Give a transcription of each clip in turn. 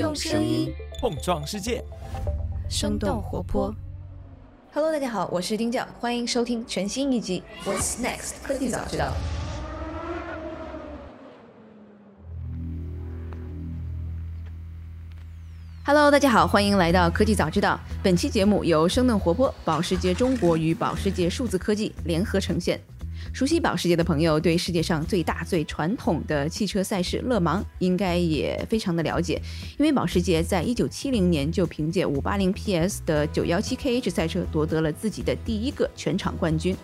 用声音碰撞世界，生动活泼。Hello，大家好，我是丁教，欢迎收听全新一集《What's Next 科技早知道》。Hello，大家好，欢迎来到科技早知道。本期节目由生动活泼、保时捷中国与保时捷数字科技联合呈现。熟悉保时捷的朋友，对世界上最大最传统的汽车赛事勒芒应该也非常的了解，因为保时捷在一九七零年就凭借五八零 PS 的九幺七 KH 赛车夺得了自己的第一个全场冠军。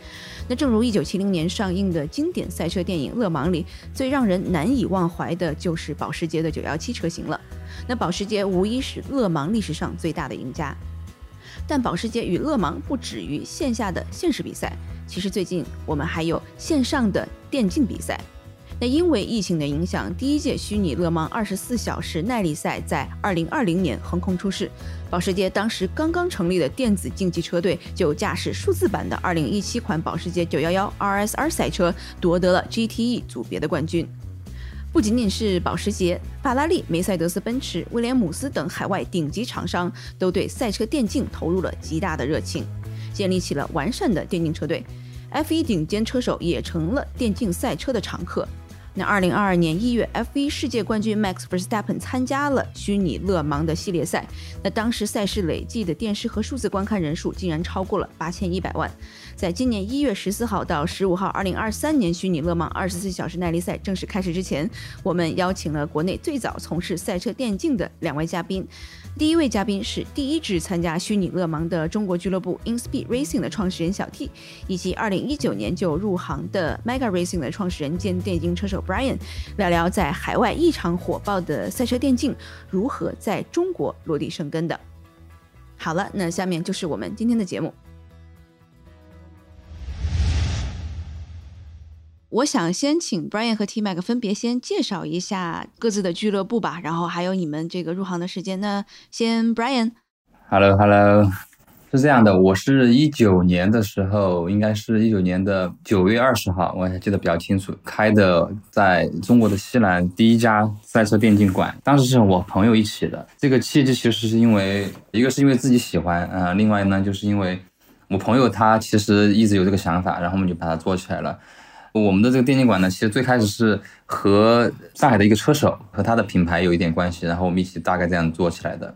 那正如一九七零年上映的经典赛车电影《勒芒》里，最让人难以忘怀的就是保时捷的九幺七车型了。那保时捷无疑是勒芒历史上最大的赢家。但保时捷与勒芒不止于线下的现实比赛。其实最近我们还有线上的电竞比赛。那因为疫情的影响，第一届虚拟勒芒二十四小时耐力赛在二零二零年横空出世。保时捷当时刚刚成立的电子竞技车队就驾驶数字版的二零一七款保时捷九幺幺 RSR 赛车，夺得了 GTE 组别的冠军。不仅仅是保时捷、法拉利、梅赛德斯奔驰、威廉姆斯等海外顶级厂商，都对赛车电竞投入了极大的热情。建立起了完善的电竞车队，F1 顶尖车手也成了电竞赛车的常客。那二零二二年一月，F1 世界冠军 Max Verstappen 参加了虚拟勒芒的系列赛。那当时赛事累计的电视和数字观看人数竟然超过了八千一百万。在今年一月十四号到十五号，二零二三年虚拟勒芒二十四小时耐力赛正式开始之前，我们邀请了国内最早从事赛车电竞的两位嘉宾。第一位嘉宾是第一支参加虚拟勒芒的中国俱乐部 InSpeed Racing 的创始人小 T，以及二零一九年就入行的 Mega Racing 的创始人兼电竞车手 Brian，聊聊在海外异常火爆的赛车电竞如何在中国落地生根的。好了，那下面就是我们今天的节目。我想先请 Brian 和 T Mac 分别先介绍一下各自的俱乐部吧，然后还有你们这个入行的时间。那先 Brian。Hello，Hello，是这样的，我是一九年的时候，应该是一九年的九月二十号，我还记得比较清楚，开的在中国的西南第一家赛车电竞馆。当时是我朋友一起的，这个契机其实是因为一个是因为自己喜欢，嗯，另外呢就是因为我朋友他其实一直有这个想法，然后我们就把它做起来了。我们的这个电竞馆呢，其实最开始是和上海的一个车手和他的品牌有一点关系，然后我们一起大概这样做起来的。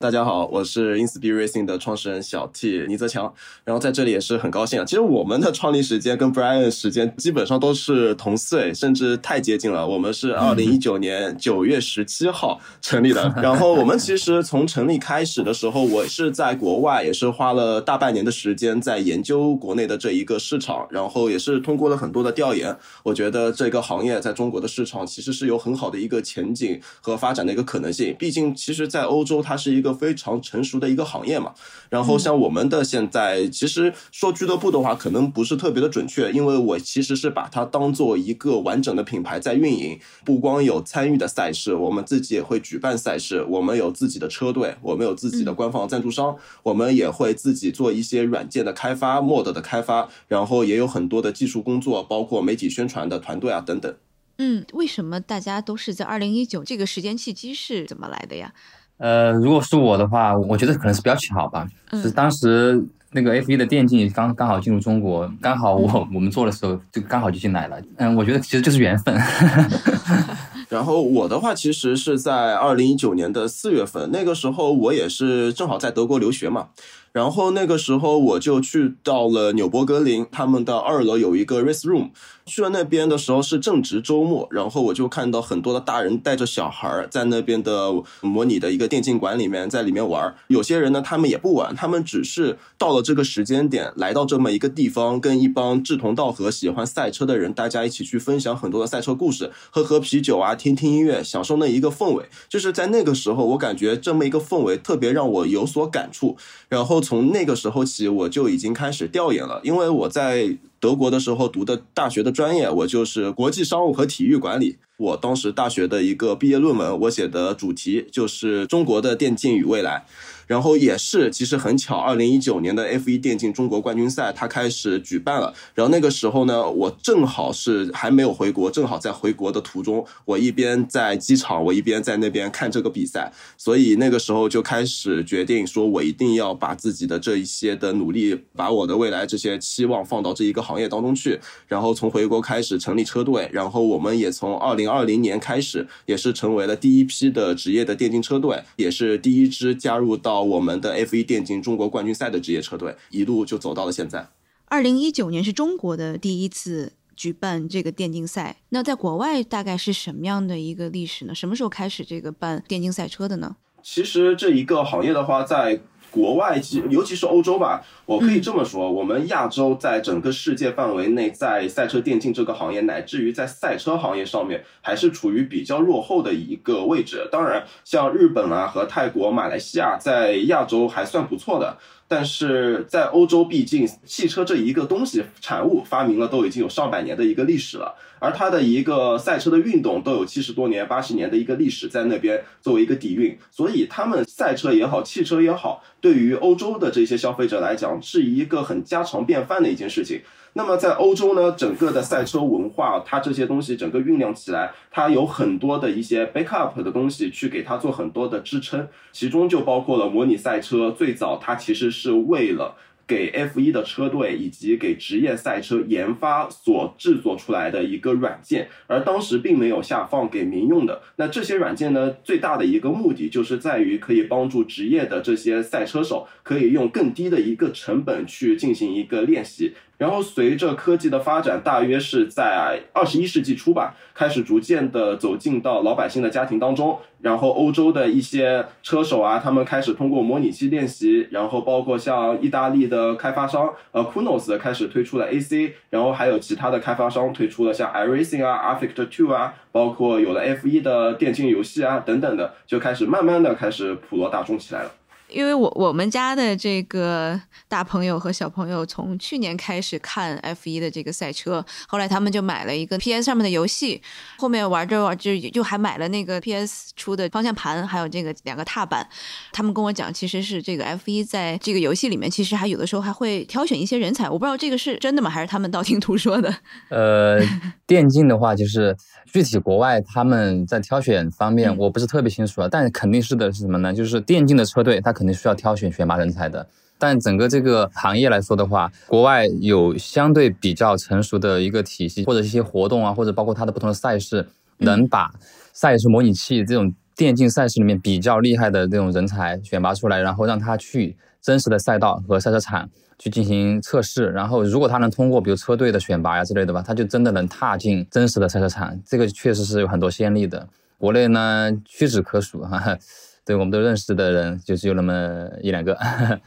大家好，我是 InSpeed Racing 的创始人小 T 倪泽强，然后在这里也是很高兴啊。其实我们的创立时间跟 Brian 时间基本上都是同岁，甚至太接近了。我们是二零一九年九月十七号成立的。然后我们其实从成立开始的时候，我是在国外，也是花了大半年的时间在研究国内的这一个市场，然后也是通过了很多的调研，我觉得这个行业在中国的市场其实是有很好的一个前景和发展的一个可能性。毕竟，其实，在欧洲它是一个。非常成熟的一个行业嘛，然后像我们的现在，其实说俱乐部的话，可能不是特别的准确，因为我其实是把它当做一个完整的品牌在运营，不光有参与的赛事，我们自己也会举办赛事，我们有自己的车队，我们有自己的官方赞助商，我们也会自己做一些软件的开发、mod 的开发，然后也有很多的技术工作，包括媒体宣传的团队啊等等。嗯，为什么大家都是在二零一九这个时间契机是怎么来的呀？呃，如果是我的话，我觉得可能是比较巧吧。是当时那个 F 一的电竞刚刚好进入中国，刚好我我们做的时候就刚好就进来了。嗯，我觉得其实就是缘分。然后我的话，其实是在二零一九年的四月份，那个时候我也是正好在德国留学嘛。然后那个时候我就去到了纽博格林，他们的二楼有一个 race room。去了那边的时候是正值周末，然后我就看到很多的大人带着小孩在那边的模拟的一个电竞馆里面，在里面玩。有些人呢，他们也不玩，他们只是到了这个时间点，来到这么一个地方，跟一帮志同道合、喜欢赛车的人，大家一起去分享很多的赛车故事，喝喝啤酒啊，听听音乐，享受那一个氛围。就是在那个时候，我感觉这么一个氛围特别让我有所感触。然后从那个时候起，我就已经开始调研了，因为我在。德国的时候读的大学的专业，我就是国际商务和体育管理。我当时大学的一个毕业论文，我写的主题就是中国的电竞与未来。然后也是，其实很巧，二零一九年的 F 一电竞中国冠军赛它开始举办了。然后那个时候呢，我正好是还没有回国，正好在回国的途中，我一边在机场，我一边在那边看这个比赛。所以那个时候就开始决定说，我一定要把自己的这一些的努力，把我的未来这些期望放到这一个行业当中去。然后从回国开始成立车队，然后我们也从二零二零年开始，也是成为了第一批的职业的电竞车队，也是第一支加入到。到我们的 F 一电竞中国冠军赛的职业车队，一路就走到了现在。二零一九年是中国的第一次举办这个电竞赛，那在国外大概是什么样的一个历史呢？什么时候开始这个办电竞赛车的呢？其实这一个行业的话，在国外，尤其是欧洲吧，我可以这么说，我们亚洲在整个世界范围内，在赛车电竞这个行业，乃至于在赛车行业上面，还是处于比较落后的一个位置。当然，像日本啊和泰国、马来西亚，在亚洲还算不错的。但是在欧洲，毕竟汽车这一个东西产物发明了都已经有上百年的一个历史了，而它的一个赛车的运动都有七十多年、八十年的一个历史在那边作为一个底蕴，所以他们赛车也好，汽车也好，对于欧洲的这些消费者来讲，是一个很家常便饭的一件事情。那么在欧洲呢，整个的赛车文化，它这些东西整个酝酿起来，它有很多的一些 backup 的东西去给它做很多的支撑，其中就包括了模拟赛车。最早它其实是为了。给 F 一的车队以及给职业赛车研发所制作出来的一个软件，而当时并没有下放给民用的。那这些软件呢，最大的一个目的就是在于可以帮助职业的这些赛车手，可以用更低的一个成本去进行一个练习。然后随着科技的发展，大约是在二十一世纪初吧，开始逐渐的走进到老百姓的家庭当中。然后欧洲的一些车手啊，他们开始通过模拟器练习。然后包括像意大利的开发商呃 k u n o s 开始推出了 AC，然后还有其他的开发商推出了像 iRacing 啊、a f f e c t Two 啊，包括有了 F 一的电竞游戏啊等等的，就开始慢慢的开始普罗大众起来了。因为我我们家的这个大朋友和小朋友从去年开始看 F 一的这个赛车，后来他们就买了一个 PS 上面的游戏，后面玩着玩着就还买了那个 PS 出的方向盘，还有这个两个踏板。他们跟我讲，其实是这个 F 一在这个游戏里面，其实还有的时候还会挑选一些人才。我不知道这个是真的吗，还是他们道听途说的？呃，电竞的话，就是具体国外他们在挑选方面，我不是特别清楚啊，但肯定是的是什么呢？就是电竞的车队，他可。肯定需要挑选选拔人才的，但整个这个行业来说的话，国外有相对比较成熟的一个体系，或者一些活动啊，或者包括它的不同的赛事，能把赛事模拟器这种电竞赛事里面比较厉害的这种人才选拔出来，然后让他去真实的赛道和赛车场去进行测试，然后如果他能通过比如车队的选拔呀之类的吧，他就真的能踏进真实的赛车场，这个确实是有很多先例的，国内呢屈指可数哈。对，我们都认识的人，就是有那么一两个。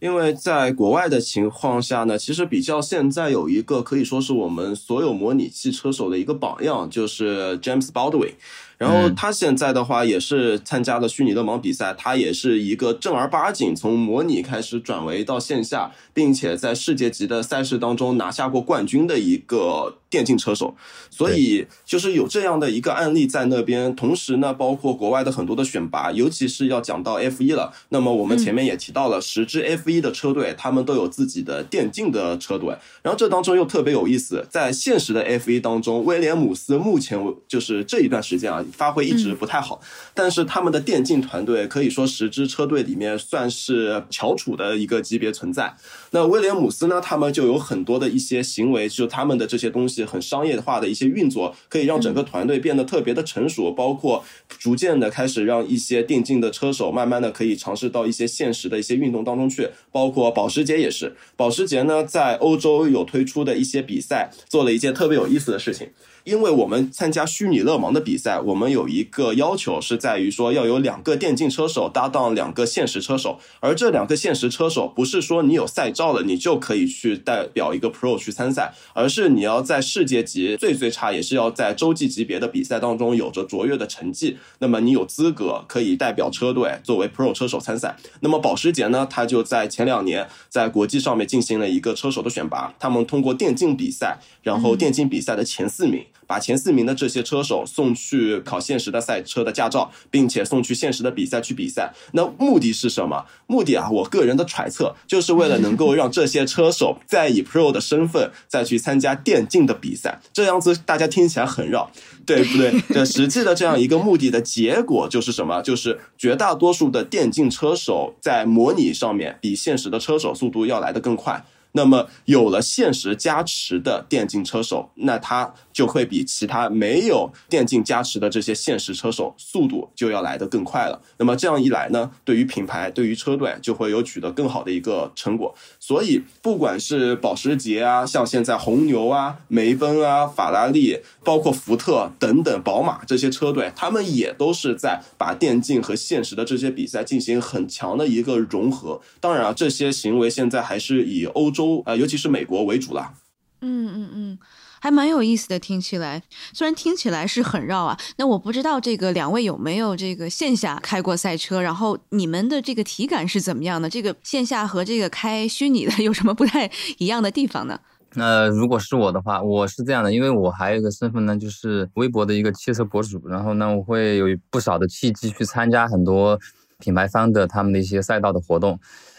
因为在国外的情况下呢，其实比较现在有一个可以说是我们所有模拟器车手的一个榜样，就是 James Baldwin。然后他现在的话也是参加了虚拟勒芒比赛，他也是一个正儿八经从模拟开始转为到线下，并且在世界级的赛事当中拿下过冠军的一个电竞车手。所以就是有这样的一个案例在那边。同时呢，包括国外的很多的选拔，尤其是要讲到 F 一了。那么我们前面也提到了十支 F 一的车队，他们都有自己的电竞的车队。然后这当中又特别有意思，在现实的 F 一当中，威廉姆斯目前就是这一段时间啊。发挥一直不太好，但是他们的电竞团队可以说十支车队里面算是翘楚的一个级别存在。那威廉姆斯呢，他们就有很多的一些行为，就他们的这些东西很商业化的一些运作，可以让整个团队变得特别的成熟，包括逐渐的开始让一些电竞的车手慢慢的可以尝试到一些现实的一些运动当中去，包括保时捷也是，保时捷呢在欧洲有推出的一些比赛，做了一件特别有意思的事情。因为我们参加虚拟勒芒的比赛，我们有一个要求是在于说要有两个电竞车手搭档两个现实车手，而这两个现实车手不是说你有赛照了你就可以去代表一个 Pro 去参赛，而是你要在世界级最最差也是要在洲际级别的比赛当中有着卓越的成绩，那么你有资格可以代表车队作为 Pro 车手参赛。那么保时捷呢，它就在前两年在国际上面进行了一个车手的选拔，他们通过电竞比赛，然后电竞比赛的前四名。把前四名的这些车手送去考现实的赛车的驾照，并且送去现实的比赛去比赛。那目的是什么？目的啊，我个人的揣测，就是为了能够让这些车手再以 Pro 的身份再去参加电竞的比赛。这样子大家听起来很绕，对不对？这实际的这样一个目的的结果就是什么？就是绝大多数的电竞车手在模拟上面比现实的车手速度要来得更快。那么有了现实加持的电竞车手，那他就会比其他没有电竞加持的这些现实车手速度就要来得更快了。那么这样一来呢，对于品牌、对于车队就会有取得更好的一个成果。所以，不管是保时捷啊，像现在红牛啊、梅奔啊、法拉利，包括福特等等、宝马这些车队，他们也都是在把电竞和现实的这些比赛进行很强的一个融合。当然啊，这些行为现在还是以欧洲呃，尤其是美国为主了。嗯嗯嗯。还蛮有意思的，听起来虽然听起来是很绕啊。那我不知道这个两位有没有这个线下开过赛车，然后你们的这个体感是怎么样的？这个线下和这个开虚拟的有什么不太一样的地方呢？那如果是我的话，我是这样的，因为我还有一个身份呢，就是微博的一个汽车博主，然后呢，我会有不少的契机去参加很多品牌方的他们的一些赛道的活动。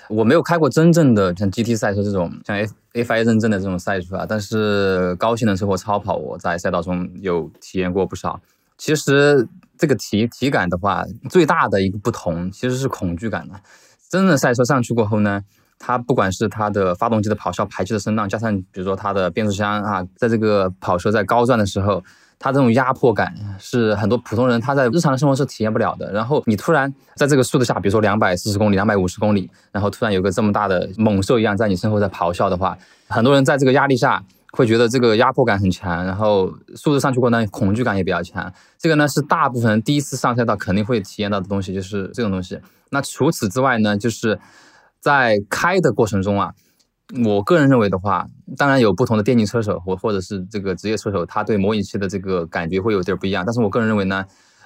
我没有开过真正的像 GT 赛车这种像 F FIA 认证的这种赛车啊，但是高性能车或超跑，我在赛道中有体验过不少。其实这个体体感的话，最大的一个不同其实是恐惧感的。真正的赛车上去过后呢，它不管是它的发动机的跑效、排气的声浪，加上比如说它的变速箱啊，在这个跑车在高转的时候。它这种压迫感是很多普通人他在日常的生活是体验不了的。然后你突然在这个速度下，比如说两百四十公里、两百五十公里，然后突然有个这么大的猛兽一样在你身后在咆哮的话，很多人在这个压力下会觉得这个压迫感很强，然后速度上去过呢，恐惧感也比较强。这个呢是大部分人第一次上赛道肯定会体验到的东西，就是这种东西。那除此之外呢，就是在开的过程中啊。我个人认为的话，当然有不同的电竞车手或或者是这个职业车手，他对模拟器的这个感觉会有点不一样。但是我个人认为呢，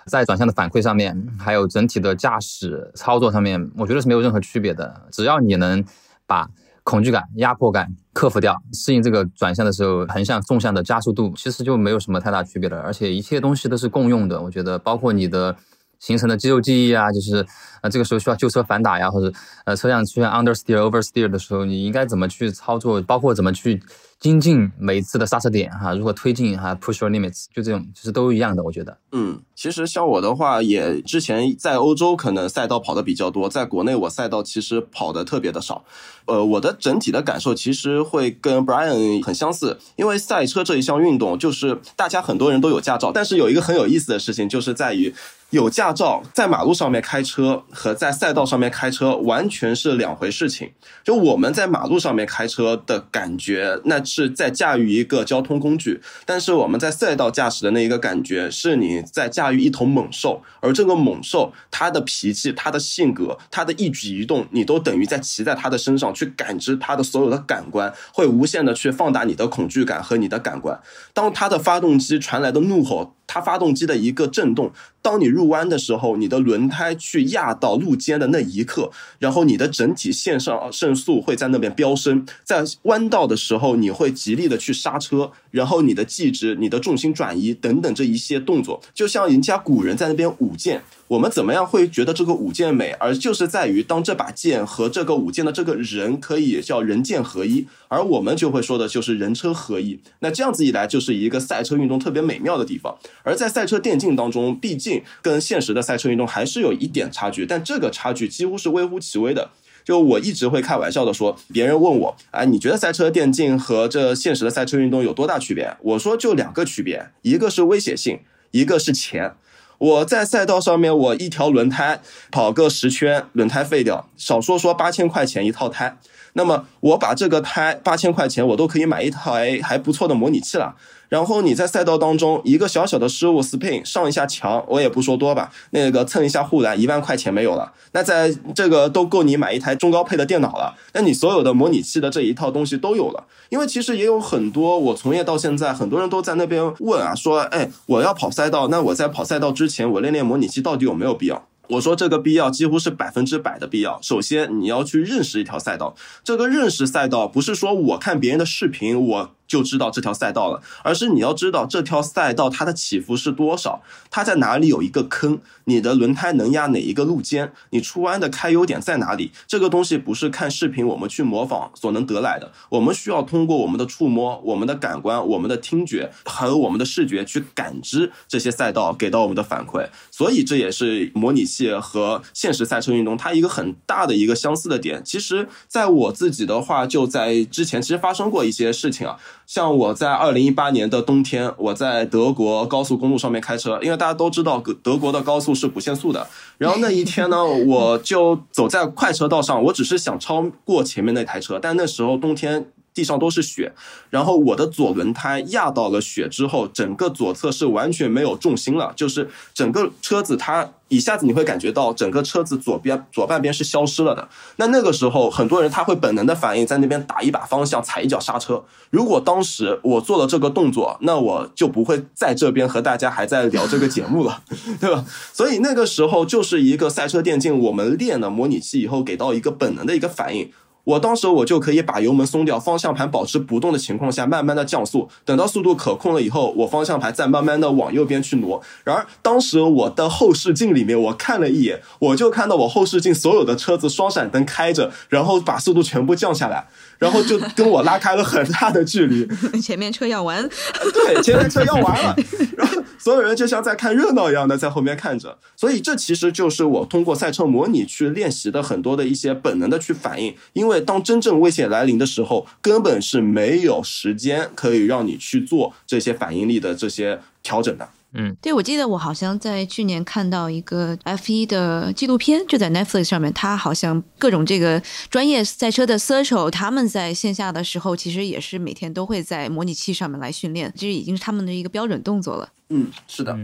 在转向的反馈上面，还有整体的驾驶操作上面，我觉得是没有任何区别的。只要你能把恐惧感、压迫感克服掉，适应这个转向的时候横向、纵向的加速度，其实就没有什么太大区别了。而且一切东西都是共用的，我觉得包括你的。形成的肌肉记忆啊，就是呃这个时候需要旧车反打呀，或者呃车辆出现 understeer、oversteer 的时候，你应该怎么去操作，包括怎么去精进每一次的刹车点哈，如何推进哈，push your limits，就这种其实都一样的，我觉得。嗯，其实像我的话，也之前在欧洲可能赛道跑的比较多，在国内我赛道其实跑的特别的少。呃，我的整体的感受其实会跟 Brian 很相似，因为赛车这一项运动，就是大家很多人都有驾照，但是有一个很有意思的事情，就是在于。有驾照在马路上面开车和在赛道上面开车完全是两回事情。就我们在马路上面开车的感觉，那是在驾驭一个交通工具；但是我们在赛道驾驶的那一个感觉，是你在驾驭一头猛兽。而这个猛兽，它的脾气、它的性格、它的一举一动，你都等于在骑在它的身上去感知它的所有的感官，会无限的去放大你的恐惧感和你的感官。当它的发动机传来的怒吼。它发动机的一个震动，当你入弯的时候，你的轮胎去压到路肩的那一刻，然后你的整体线上胜速会在那边飙升，在弯道的时候，你会极力的去刹车，然后你的计值、你的重心转移等等这一些动作，就像人家古人在那边舞剑。我们怎么样会觉得这个舞剑美？而就是在于当这把剑和这个舞剑的这个人可以叫人剑合一，而我们就会说的就是人车合一。那这样子一来，就是一个赛车运动特别美妙的地方。而在赛车电竞当中，毕竟跟现实的赛车运动还是有一点差距，但这个差距几乎是微乎其微的。就我一直会开玩笑的说，别人问我，哎，你觉得赛车电竞和这现实的赛车运动有多大区别？我说就两个区别，一个是危险性，一个是钱。我在赛道上面，我一条轮胎跑个十圈，轮胎废掉，少说说八千块钱一套胎。那么我把这个胎八千块钱，我都可以买一台还不错的模拟器了。然后你在赛道当中一个小小的失误，spin 上一下墙，我也不说多吧，那个蹭一下护栏，一万块钱没有了。那在这个都够你买一台中高配的电脑了。那你所有的模拟器的这一套东西都有了。因为其实也有很多我从业到现在，很多人都在那边问啊，说，哎，我要跑赛道，那我在跑赛道之前，我练练模拟器到底有没有必要？我说这个必要几乎是百分之百的必要。首先你要去认识一条赛道，这个认识赛道不是说我看别人的视频我。就知道这条赛道了，而是你要知道这条赛道它的起伏是多少，它在哪里有一个坑，你的轮胎能压哪一个路肩，你出弯的开优点在哪里？这个东西不是看视频我们去模仿所能得来的，我们需要通过我们的触摸、我们的感官、我们的听觉和我们的视觉去感知这些赛道给到我们的反馈。所以这也是模拟器和现实赛车运动它一个很大的一个相似的点。其实，在我自己的话，就在之前其实发生过一些事情啊。像我在二零一八年的冬天，我在德国高速公路上面开车，因为大家都知道德国的高速是不限速的。然后那一天呢，我就走在快车道上，我只是想超过前面那台车，但那时候冬天。地上都是雪，然后我的左轮胎压到了雪之后，整个左侧是完全没有重心了，就是整个车子它一下子你会感觉到整个车子左边左半边是消失了的。那那个时候很多人他会本能的反应在那边打一把方向踩一脚刹车。如果当时我做了这个动作，那我就不会在这边和大家还在聊这个节目了，对吧？所以那个时候就是一个赛车电竞，我们练了模拟器以后给到一个本能的一个反应。我当时我就可以把油门松掉，方向盘保持不动的情况下，慢慢的降速，等到速度可控了以后，我方向盘再慢慢的往右边去挪。然而当时我的后视镜里面，我看了一眼，我就看到我后视镜所有的车子双闪灯开着，然后把速度全部降下来。然后就跟我拉开了很大的距离，前面车要完，对，前面车要完了，然后所有人就像在看热闹一样的在后面看着，所以这其实就是我通过赛车模拟去练习的很多的一些本能的去反应，因为当真正危险来临的时候，根本是没有时间可以让你去做这些反应力的这些调整的。嗯，对，我记得我好像在去年看到一个 F 一的纪录片，就在 Netflix 上面，他好像各种这个专业赛车的车手，他们在线下的时候，其实也是每天都会在模拟器上面来训练，这已经是他们的一个标准动作了。嗯，是的。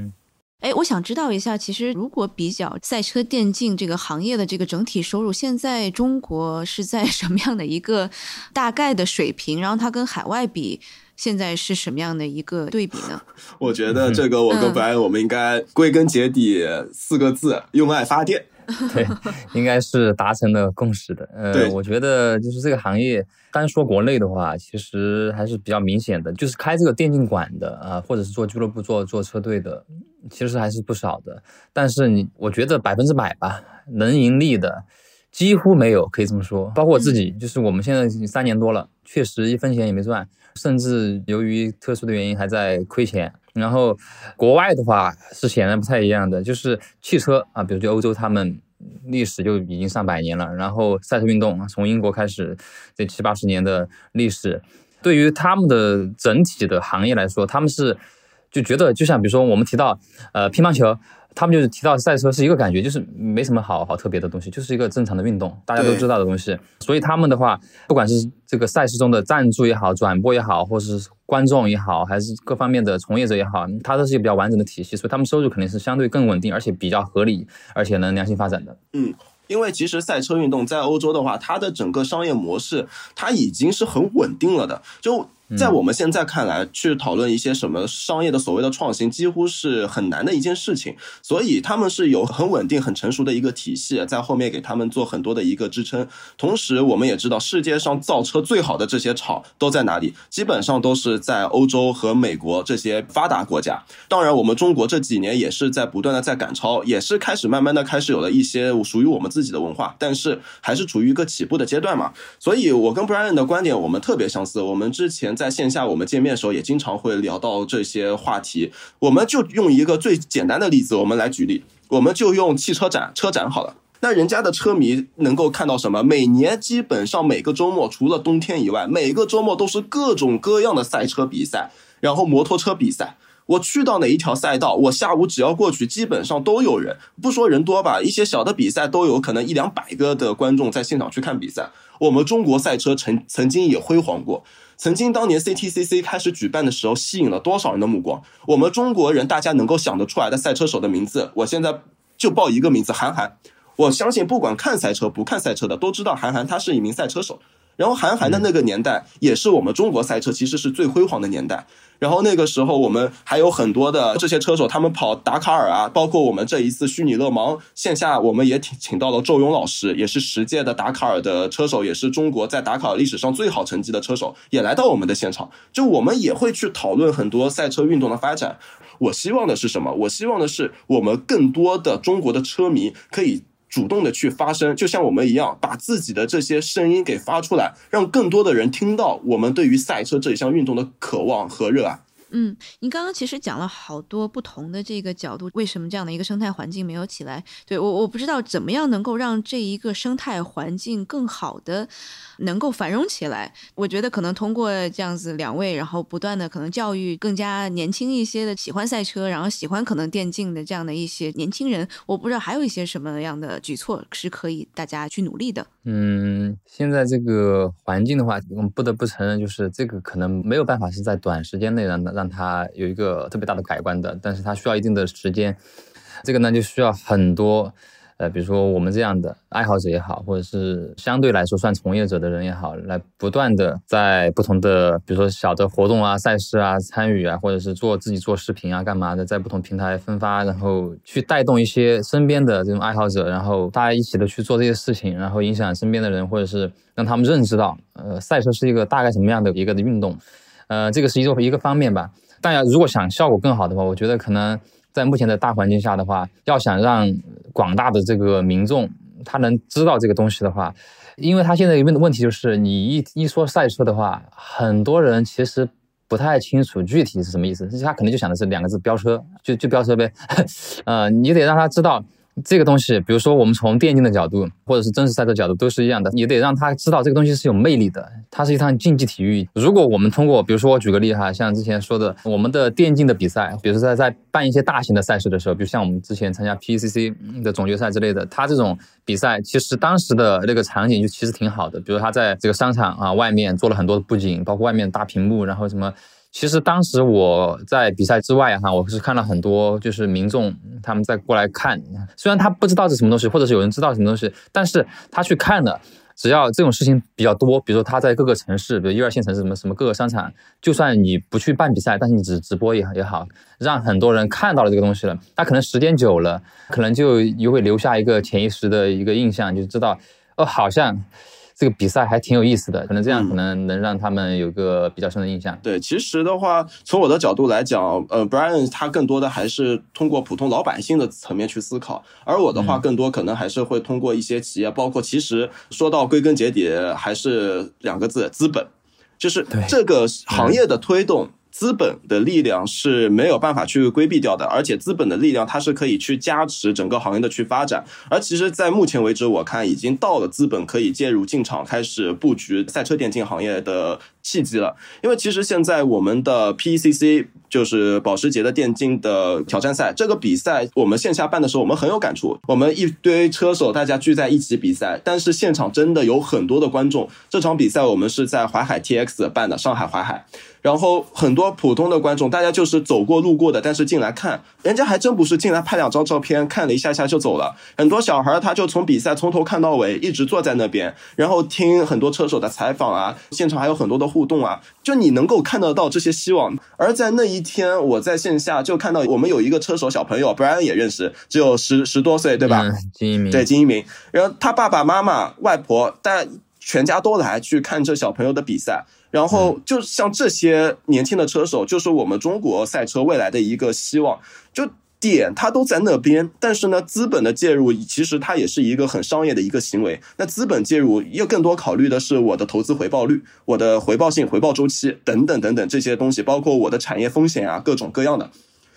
哎，我想知道一下，其实如果比较赛车电竞这个行业的这个整体收入，现在中国是在什么样的一个大概的水平？然后它跟海外比？现在是什么样的一个对比呢？我觉得这个我跟白恩，我们应该归根结底四个字：用爱发电。对，应该是达成了共识的。呃，我觉得就是这个行业，单说国内的话，其实还是比较明显的，就是开这个电竞馆的啊，或者是做俱乐部、做做车队的，其实还是不少的。但是你，我觉得百分之百吧，能盈利的几乎没有，可以这么说。包括我自己，就是我们现在三年多了，确实一分钱也没赚。甚至由于特殊的原因还在亏钱。然后国外的话是显然不太一样的，就是汽车啊，比如就欧洲，他们历史就已经上百年了。然后赛车运动从英国开始，这七八十年的历史，对于他们的整体的行业来说，他们是就觉得就像比如说我们提到呃乒乓球。他们就是提到赛车是一个感觉，就是没什么好好特别的东西，就是一个正常的运动，大家都知道的东西。所以他们的话，不管是这个赛事中的赞助也好、转播也好，或是观众也好，还是各方面的从业者也好，它都是一个比较完整的体系，所以他们收入肯定是相对更稳定，而且比较合理，而且能良性发展的。嗯。因为其实赛车运动在欧洲的话，它的整个商业模式它已经是很稳定了的。就在我们现在看来，去讨论一些什么商业的所谓的创新，几乎是很难的一件事情。所以他们是有很稳定、很成熟的一个体系在后面给他们做很多的一个支撑。同时，我们也知道世界上造车最好的这些厂都在哪里，基本上都是在欧洲和美国这些发达国家。当然，我们中国这几年也是在不断的在赶超，也是开始慢慢的开始有了一些属于我们自。己的文化，但是还是处于一个起步的阶段嘛，所以我跟 Brian 的观点我们特别相似。我们之前在线下我们见面的时候也经常会聊到这些话题。我们就用一个最简单的例子，我们来举例，我们就用汽车展车展好了。那人家的车迷能够看到什么？每年基本上每个周末，除了冬天以外，每个周末都是各种各样的赛车比赛，然后摩托车比赛。我去到哪一条赛道，我下午只要过去，基本上都有人。不说人多吧，一些小的比赛都有可能一两百个的观众在现场去看比赛。我们中国赛车曾曾经也辉煌过，曾经当年 CTCC 开始举办的时候，吸引了多少人的目光？我们中国人大家能够想得出来的赛车手的名字，我现在就报一个名字：韩寒。我相信，不管看赛车不看赛车的，都知道韩寒他是一名赛车手。然后韩寒的那个年代，也是我们中国赛车其实是最辉煌的年代。然后那个时候，我们还有很多的这些车手，他们跑达卡尔啊，包括我们这一次虚拟勒芒线下，我们也请请到了周勇老师，也是十届的达卡尔的车手，也是中国在达卡尔历史上最好成绩的车手，也来到我们的现场。就我们也会去讨论很多赛车运动的发展。我希望的是什么？我希望的是我们更多的中国的车迷可以。主动的去发声，就像我们一样，把自己的这些声音给发出来，让更多的人听到我们对于赛车这一项运动的渴望和热爱。嗯，您刚刚其实讲了好多不同的这个角度，为什么这样的一个生态环境没有起来？对我，我不知道怎么样能够让这一个生态环境更好的能够繁荣起来。我觉得可能通过这样子两位，然后不断的可能教育更加年轻一些的喜欢赛车，然后喜欢可能电竞的这样的一些年轻人，我不知道还有一些什么样的举措是可以大家去努力的。嗯，现在这个环境的话，我们不得不承认，就是这个可能没有办法是在短时间内让让让它有一个特别大的改观的，但是它需要一定的时间，这个呢就需要很多。呃，比如说我们这样的爱好者也好，或者是相对来说算从业者的人也好，来不断的在不同的，比如说小的活动啊、赛事啊参与啊，或者是做自己做视频啊、干嘛的，在不同平台分发，然后去带动一些身边的这种爱好者，然后大家一起的去做这些事情，然后影响身边的人，或者是让他们认知到，呃，赛车是一个大概什么样的一个的运动，呃，这个是一个一个方面吧。大家如果想效果更好的话，我觉得可能。在目前的大环境下的话，要想让广大的这个民众他能知道这个东西的话，因为他现在问的问题就是，你一一说赛车的话，很多人其实不太清楚具体是什么意思，他可能就想的是两个字飙车，就就飙车呗，呃，你得让他知道。这个东西，比如说我们从电竞的角度，或者是真实赛车角度，都是一样的。你得让他知道这个东西是有魅力的，它是一趟竞技体育。如果我们通过，比如说我举个例哈，像之前说的，我们的电竞的比赛，比如说在在办一些大型的赛事的时候，比如像我们之前参加 PCC 的总决赛之类的，它这种比赛其实当时的那个场景就其实挺好的。比如他在这个商场啊外面做了很多的布景，包括外面大屏幕，然后什么。其实当时我在比赛之外哈，我是看了很多，就是民众他们在过来看，虽然他不知道是什么东西，或者是有人知道什么东西，但是他去看了。只要这种事情比较多，比如说他在各个城市，比如一二线城市什么什么各个商场，就算你不去办比赛，但是你只直播也也好，让很多人看到了这个东西了，他可能时间久了，可能就又会留下一个潜意识的一个印象，就知道哦，好像。这个比赛还挺有意思的，可能这样可能能让他们有个比较深的印象。对，其实的话，从我的角度来讲，呃，Brian 他更多的还是通过普通老百姓的层面去思考，而我的话，更多可能还是会通过一些企业，包括其实说到归根结底，还是两个字：资本，就是这个行业的推动。资本的力量是没有办法去规避掉的，而且资本的力量它是可以去加持整个行业的去发展。而其实，在目前为止，我看已经到了资本可以介入进场开始布局赛车电竞行业的契机了。因为其实现在我们的 PCC 就是保时捷的电竞的挑战赛这个比赛，我们线下办的时候，我们很有感触。我们一堆车手大家聚在一起比赛，但是现场真的有很多的观众。这场比赛我们是在淮海 TX 办的，上海淮海。然后很多普通的观众，大家就是走过路过的，但是进来看，人家还真不是进来拍两张照片，看了一下下就走了。很多小孩他就从比赛从头看到尾，一直坐在那边，然后听很多车手的采访啊，现场还有很多的互动啊，就你能够看得到这些希望。而在那一天，我在线下就看到我们有一个车手小朋友，Brian 也认识，只有十十多岁，对吧？金一鸣，对金一鸣。然后他爸爸妈妈、外婆，大家全家都来去看这小朋友的比赛。然后就像这些年轻的车手，就是我们中国赛车未来的一个希望。就点它都在那边，但是呢，资本的介入其实它也是一个很商业的一个行为。那资本介入又更多考虑的是我的投资回报率、我的回报性、回报周期等等等等这些东西，包括我的产业风险啊，各种各样的。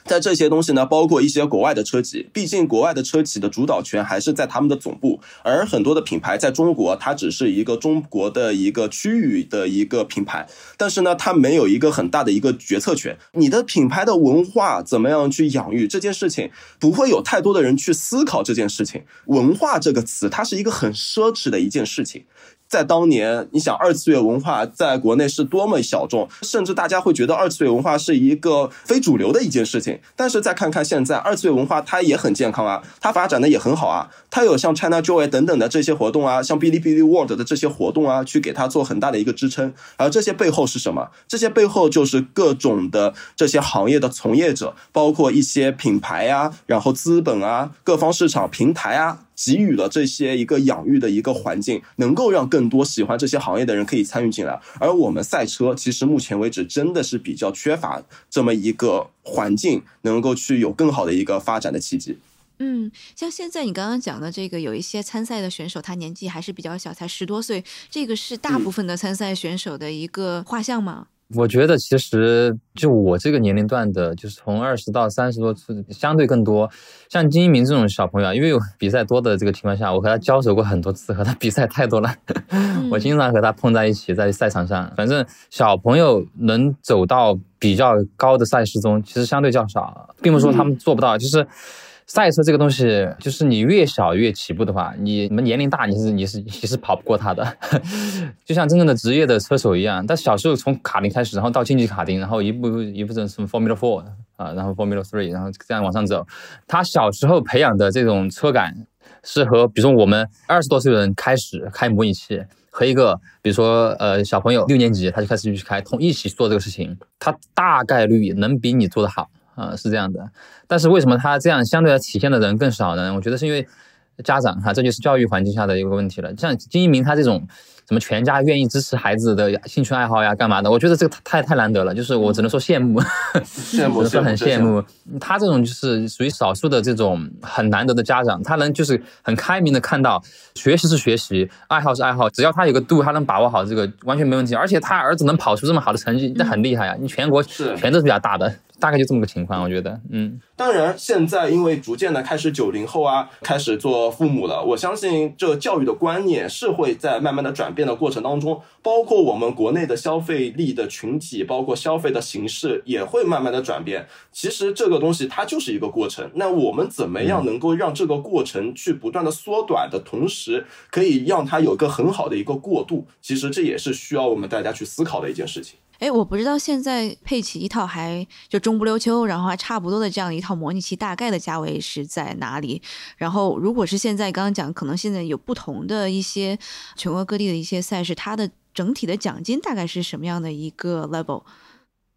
在这些东西呢，包括一些国外的车企，毕竟国外的车企的主导权还是在他们的总部，而很多的品牌在中国，它只是一个中国的一个区域的一个品牌，但是呢，它没有一个很大的一个决策权。你的品牌的文化怎么样去养育这件事情，不会有太多的人去思考这件事情。文化这个词，它是一个很奢侈的一件事情。在当年，你想二次元文化在国内是多么小众，甚至大家会觉得二次元文化是一个非主流的一件事情。但是再看看现在，二次元文化它也很健康啊，它发展的也很好啊，它有像 China Joy 等等的这些活动啊，像哔哩哔哩 World 的这些活动啊，去给它做很大的一个支撑。而这些背后是什么？这些背后就是各种的这些行业的从业者，包括一些品牌啊，然后资本啊，各方市场平台啊。给予了这些一个养育的一个环境，能够让更多喜欢这些行业的人可以参与进来。而我们赛车其实目前为止真的是比较缺乏这么一个环境，能够去有更好的一个发展的契机。嗯，像现在你刚刚讲的这个，有一些参赛的选手，他年纪还是比较小，才十多岁，这个是大部分的参赛选手的一个画像吗？我觉得其实就我这个年龄段的，就是从二十到三十多岁，相对更多。像金一鸣这种小朋友啊，因为有比赛多的这个情况下，我和他交手过很多次，和他比赛太多了，我经常和他碰在一起，在赛场上。反正小朋友能走到比较高的赛事中，其实相对较少，并不是说他们做不到，就是。赛车这个东西，就是你越小越起步的话，你你们年龄大，你是你是你是跑不过他的，就像真正的职业的车手一样。但小时候从卡丁开始，然后到竞技卡丁，然后一步一步从 Formula Four 啊，然后 Formula Three，然后这样往上走。他小时候培养的这种车感，是和比如说我们二十多岁的人开始开模拟器，和一个比如说呃小朋友六年级他就开始去开，同一起做这个事情，他大概率能比你做得好。啊，是这样的，但是为什么他这样相对来体现的人更少呢？我觉得是因为家长哈，这就是教育环境下的一个问题了。像金一鸣他这种。什么全家愿意支持孩子的兴趣爱好呀，干嘛的？我觉得这个太太难得了，就是我只能说羡慕，羡慕，是很羡慕。他这种就是属于少数的这种很难得的家长，他能就是很开明的看到，学习是学习，爱好是爱好，只要他有个度，他能把握好这个，完全没问题。而且他儿子能跑出这么好的成绩，那很厉害呀！你全国全都是比较大的。大概就这么个情况，我觉得，嗯，当然，现在因为逐渐的开始九零后啊，开始做父母了，我相信这教育的观念是会在慢慢的转变的过程当中，包括我们国内的消费力的群体，包括消费的形式也会慢慢的转变。其实这个东西它就是一个过程，那我们怎么样能够让这个过程去不断的缩短的同时，可以让它有个很好的一个过渡？其实这也是需要我们大家去思考的一件事情。哎，我不知道现在配齐一套还就中不溜秋，然后还差不多的这样一套模拟器，大概的价位是在哪里？然后如果是现在刚刚讲，可能现在有不同的一些全国各地的一些赛事，它的整体的奖金大概是什么样的一个 level？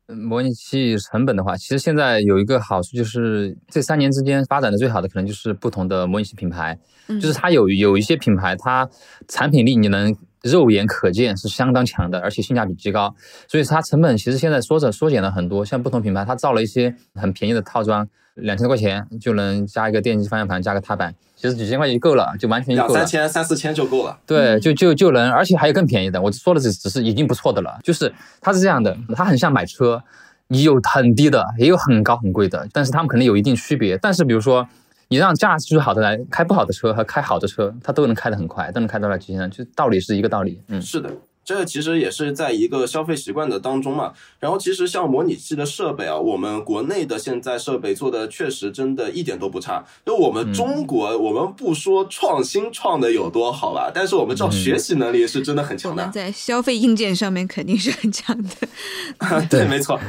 模拟器成本的话，其实现在有一个好处就是这三年之间发展的最好的可能就是不同的模拟器品牌，就是它有有一些品牌，它产品力你能。肉眼可见是相当强的，而且性价比极高，所以它成本其实现在缩着缩减了很多。像不同品牌，它造了一些很便宜的套装，两千多块钱就能加一个电机方向盘，加个踏板，其实几千块钱就够了，就完全够了。两三千、三四千就够了。对，就就就能，而且还有更便宜的。我说的只只是已经不错的了，就是它是这样的，它很像买车，你有很低的，也有很高很贵的，但是它们可能有一定区别。但是比如说。你让驾驶好的来开不好的车和开好的车，它都能开得很快，都能开到了极限，就道理是一个道理。嗯，是的，这其实也是在一个消费习惯的当中嘛。然后其实像模拟器的设备啊，我们国内的现在设备做的确实真的一点都不差。就我们中国，我们不说创新创的有多好吧，但是我们知道学习能力是真的很强的。在消费硬件上面肯定是很强的。对，没错。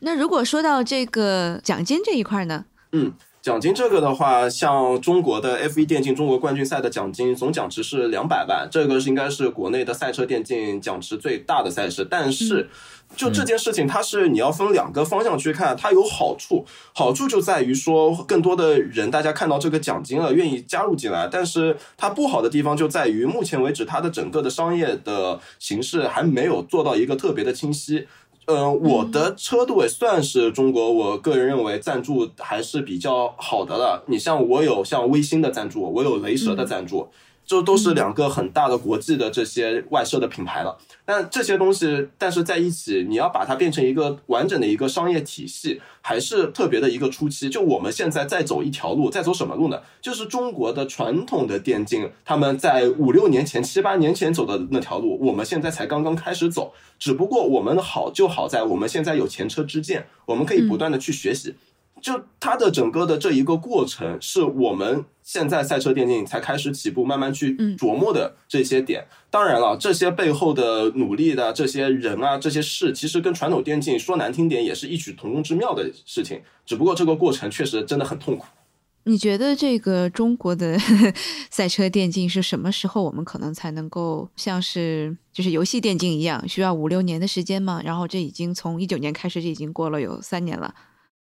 那如果说到这个奖金这一块呢？嗯。奖金这个的话，像中国的 F1 电竞中国冠军赛的奖金总奖池是两百万，这个是应该是国内的赛车电竞奖池最大的赛事。但是，就这件事情，它是你要分两个方向去看，它有好处，好处就在于说更多的人大家看到这个奖金了，愿意加入进来。但是它不好的地方就在于，目前为止它的整个的商业的形式还没有做到一个特别的清晰。嗯，我的车队算是中国，我个人认为赞助还是比较好的了。你像我有像微星的赞助，我有雷蛇的赞助，就都是两个很大的国际的这些外设的品牌了。但这些东西，但是在一起，你要把它变成一个完整的一个商业体系，还是特别的一个初期。就我们现在在走一条路，在走什么路呢？就是中国的传统的电竞，他们在五六年前、七八年前走的那条路，我们现在才刚刚开始走。只不过我们好就好在我们现在有前车之鉴，我们可以不断的去学习。就它的整个的这一个过程，是我们现在赛车电竞才开始起步，慢慢去琢磨的这些点。当然了，这些背后的努力的这些人啊，这些事，其实跟传统电竞说难听点，也是异曲同工之妙的事情。只不过这个过程确实真的很痛苦。你觉得这个中国的 赛车电竞是什么时候我们可能才能够像是就是游戏电竞一样，需要五六年的时间吗？然后这已经从一九年开始，这已经过了有三年了。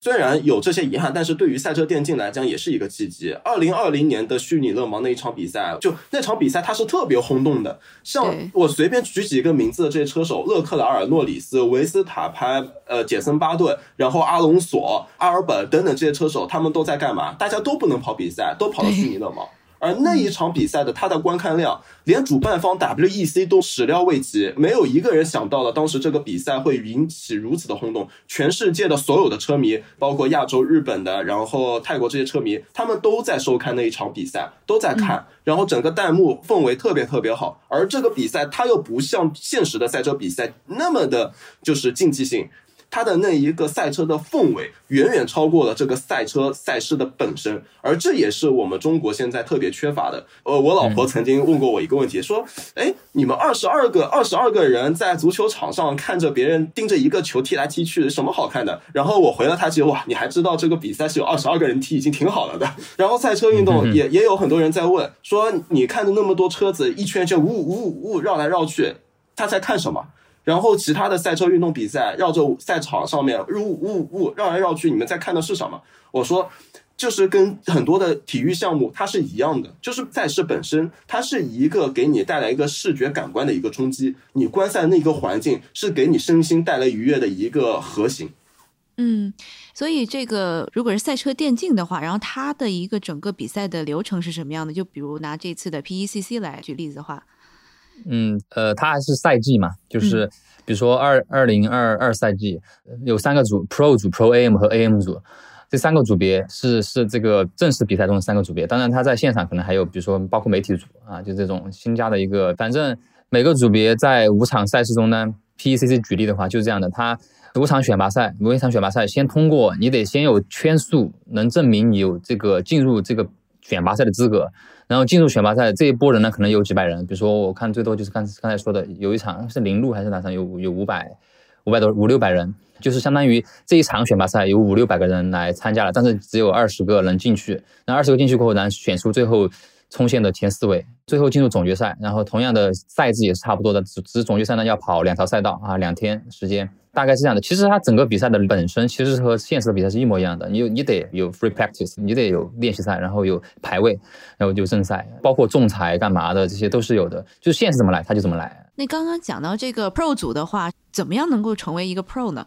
虽然有这些遗憾，但是对于赛车电竞来讲也是一个契机。二零二零年的虚拟勒芒那一场比赛，就那场比赛它是特别轰动的。像我随便举几个名字的这些车手，勒克莱尔、诺里斯、维斯塔潘、呃杰森巴顿，然后阿隆索、阿尔本等等这些车手，他们都在干嘛？大家都不能跑比赛，都跑了虚拟勒芒。而那一场比赛的它的观看量，连主办方 WEC 都始料未及，没有一个人想到了当时这个比赛会引起如此的轰动。全世界的所有的车迷，包括亚洲、日本的，然后泰国这些车迷，他们都在收看那一场比赛，都在看。然后整个弹幕氛围特别特别好。而这个比赛它又不像现实的赛车比赛那么的，就是竞技性。它的那一个赛车的氛围远远超过了这个赛车赛事的本身，而这也是我们中国现在特别缺乏的。呃，我老婆曾经问过我一个问题，说：“哎，你们二十二个二十二个人在足球场上看着别人盯着一个球踢来踢去，什么好看的？”然后我回了他句：“哇，你还知道这个比赛是有二十二个人踢，已经挺好了的。”然后赛车运动也也有很多人在问，说：“你看着那么多车子一圈圈呜呜呜绕来绕去，他在看什么？”然后其他的赛车运动比赛绕着赛场上面呜呜呜绕来绕去，你们在看的是什么？我说，就是跟很多的体育项目它是一样的，就是赛事本身它是一个给你带来一个视觉感官的一个冲击，你观赛那个环境是给你身心带来愉悦的一个核心。嗯，所以这个如果是赛车电竞的话，然后它的一个整个比赛的流程是什么样的？就比如拿这次的 PECC 来举例子的话。嗯，呃，它还是赛季嘛，就是比如说二二零二二赛季有三个组，Pro 组、Pro AM 和 AM 组，这三个组别是是这个正式比赛中的三个组别。当然，它在现场可能还有，比如说包括媒体组啊，就这种新加的一个。反正每个组别在五场赛事中呢，PECC 举例的话就是这样的，它五场选拔赛，五场选拔赛先通过，你得先有圈数，能证明你有这个进入这个选拔赛的资格。然后进入选拔赛这一波人呢，可能有几百人。比如说，我看最多就是刚刚才说的，有一场是零路还是哪场，有有五百五百多五六百人，就是相当于这一场选拔赛有五六百个人来参加了，但是只有二十个人进去。那二十个进去过后，然后选出最后冲线的前四位，最后进入总决赛。然后同样的赛制也是差不多的，只只是总决赛呢要跑两条赛道啊，两天时间。大概是这样的，其实它整个比赛的本身其实是和现实的比赛是一模一样的。你有你得有 free practice，你得有练习赛，然后有排位，然后就正赛，包括仲裁干嘛的，这些都是有的。就是现实怎么来，它就怎么来。那刚刚讲到这个 pro 组的话，怎么样能够成为一个 pro 呢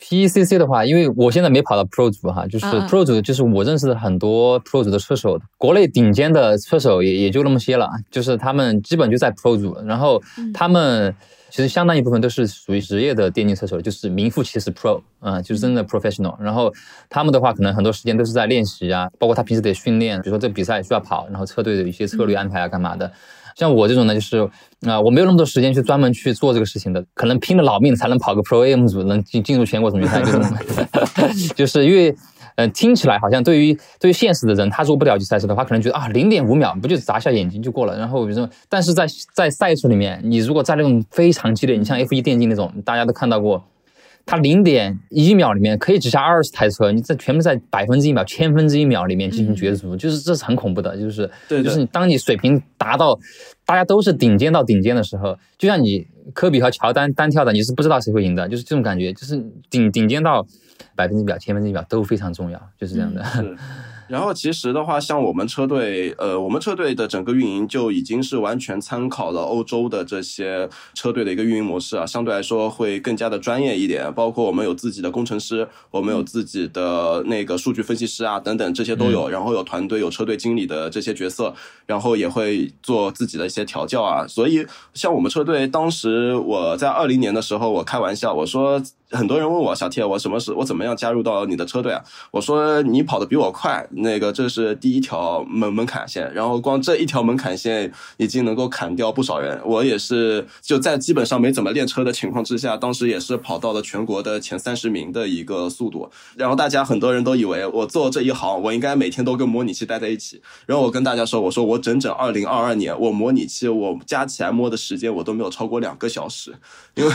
？PECC 的话，因为我现在没跑到 pro 组哈，就是 pro 组就是我认识的很多 pro 组的车手，国内顶尖的车手也也就那么些了，就是他们基本就在 pro 组，然后他们。其实相当一部分都是属于职业的电竞车手，就是名副其实 pro，嗯，就是真的 professional。然后他们的话，可能很多时间都是在练习啊，包括他平时得训练，比如说这比赛需要跑，然后车队的一些策略安排啊，干嘛的。像我这种呢，就是啊，我没有那么多时间去专门去做这个事情的，可能拼了老命才能跑个 pro AM 组，能进进入全国总决赛，就 是 就是因为。嗯，听起来好像对于对于现实的人，他做不了级赛事的话，可能觉得啊，零点五秒不就眨下眼睛就过了。然后比如说，但是在在赛事里面，你如果在那种非常激烈，你像 F 一电竞那种，大家都看到过，它零点一秒里面可以只下二十台车，你在全部在百分之一秒、千分之一秒里面进行角逐，就是这是很恐怖的，就是就是你当你水平达到大家都是顶尖到顶尖的时候，就像你科比和乔丹单挑的，你是不知道谁会赢的，就是这种感觉，就是顶顶尖到。百分之一秒、千分之一秒都非常重要，就是这样的。然后其实的话，像我们车队，呃，我们车队的整个运营就已经是完全参考了欧洲的这些车队的一个运营模式啊，相对来说会更加的专业一点。包括我们有自己的工程师，我们有自己的那个数据分析师啊，等等这些都有。然后有团队、有车队经理的这些角色，然后也会做自己的一些调教啊。所以像我们车队，当时我在二零年的时候，我开玩笑我说。很多人问我小铁，我什么时我怎么样加入到你的车队啊？我说你跑得比我快，那个这是第一条门门槛线，然后光这一条门槛线已经能够砍掉不少人。我也是就在基本上没怎么练车的情况之下，当时也是跑到了全国的前三十名的一个速度。然后大家很多人都以为我做这一行，我应该每天都跟模拟器待在一起。然后我跟大家说，我说我整整二零二二年，我模拟器我加起来摸的时间我都没有超过两个小时，因为。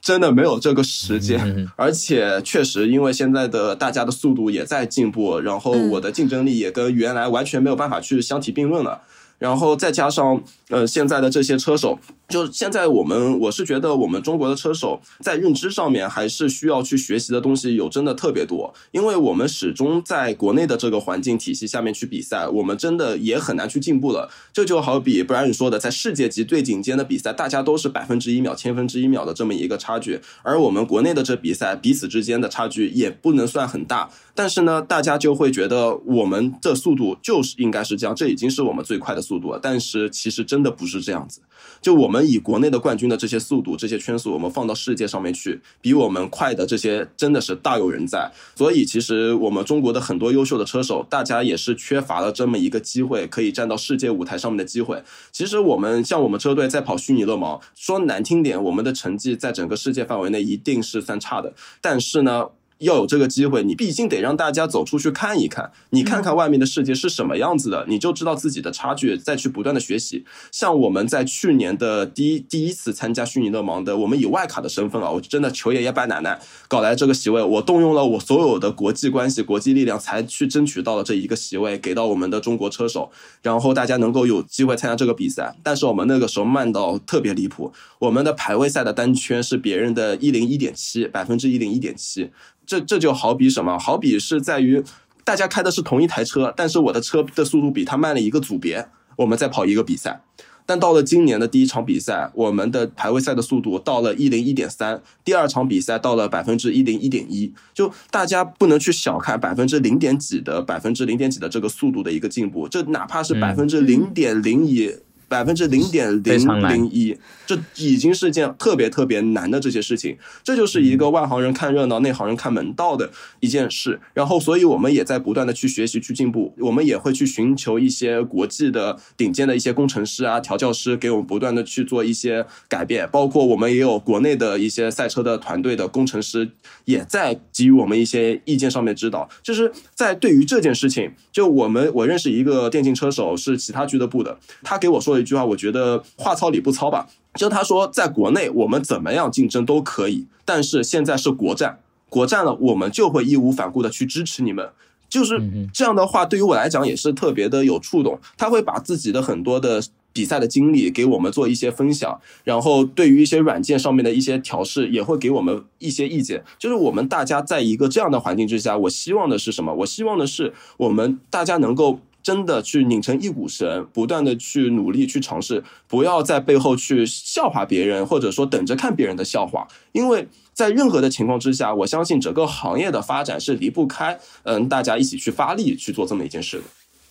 真的没有这个时间，而且确实，因为现在的大家的速度也在进步，然后我的竞争力也跟原来完全没有办法去相提并论了。然后再加上，呃，现在的这些车手，就现在我们，我是觉得我们中国的车手在认知上面还是需要去学习的东西有真的特别多，因为我们始终在国内的这个环境体系下面去比赛，我们真的也很难去进步了。这就好比不然你说的，在世界级最顶尖的比赛，大家都是百分之一秒、千分之一秒的这么一个差距，而我们国内的这比赛彼此之间的差距也不能算很大。但是呢，大家就会觉得我们的速度就是应该是这样，这已经是我们最快的速度了。但是其实真的不是这样子。就我们以国内的冠军的这些速度、这些圈速，我们放到世界上面去，比我们快的这些真的是大有人在。所以其实我们中国的很多优秀的车手，大家也是缺乏了这么一个机会，可以站到世界舞台上面的机会。其实我们像我们车队在跑虚拟勒芒，说难听点，我们的成绩在整个世界范围内一定是算差的。但是呢。要有这个机会，你毕竟得让大家走出去看一看，你看看外面的世界是什么样子的，你就知道自己的差距，再去不断的学习。像我们在去年的第一第一次参加虚拟的盲的，我们以外卡的身份啊，我真的求爷爷拜奶奶搞来这个席位，我动用了我所有的国际关系、国际力量，才去争取到了这一个席位，给到我们的中国车手，然后大家能够有机会参加这个比赛。但是我们那个时候慢到特别离谱，我们的排位赛的单圈是别人的一零一点七，百分之一零一点七。这这就好比什么？好比是在于，大家开的是同一台车，但是我的车的速度比他慢了一个组别。我们再跑一个比赛，但到了今年的第一场比赛，我们的排位赛的速度到了一零一点三，第二场比赛到了百分之一零一点一。就大家不能去小看百分之零点几的百分之零点几的这个速度的一个进步，这哪怕是百分之零点零一。百分之零点零零一，这已经是件特别特别难的这些事情。这就是一个外行人看热闹，内行人看门道的一件事。然后，所以我们也在不断的去学习、去进步。我们也会去寻求一些国际的顶尖的一些工程师啊、调教师，给我们不断的去做一些改变。包括我们也有国内的一些赛车的团队的工程师，也在给予我们一些意见上面指导。就是在对于这件事情，就我们我认识一个电竞车手是其他俱乐部的，他给我说。一句话，我觉得话糙理不糙吧。就他说，在国内我们怎么样竞争都可以，但是现在是国战，国战了，我们就会义无反顾的去支持你们。就是这样的话，对于我来讲也是特别的有触动。他会把自己的很多的比赛的经历给我们做一些分享，然后对于一些软件上面的一些调试，也会给我们一些意见。就是我们大家在一个这样的环境之下，我希望的是什么？我希望的是我们大家能够。真的去拧成一股绳，不断的去努力去尝试，不要在背后去笑话别人，或者说等着看别人的笑话。因为在任何的情况之下，我相信整个行业的发展是离不开嗯大家一起去发力去做这么一件事的。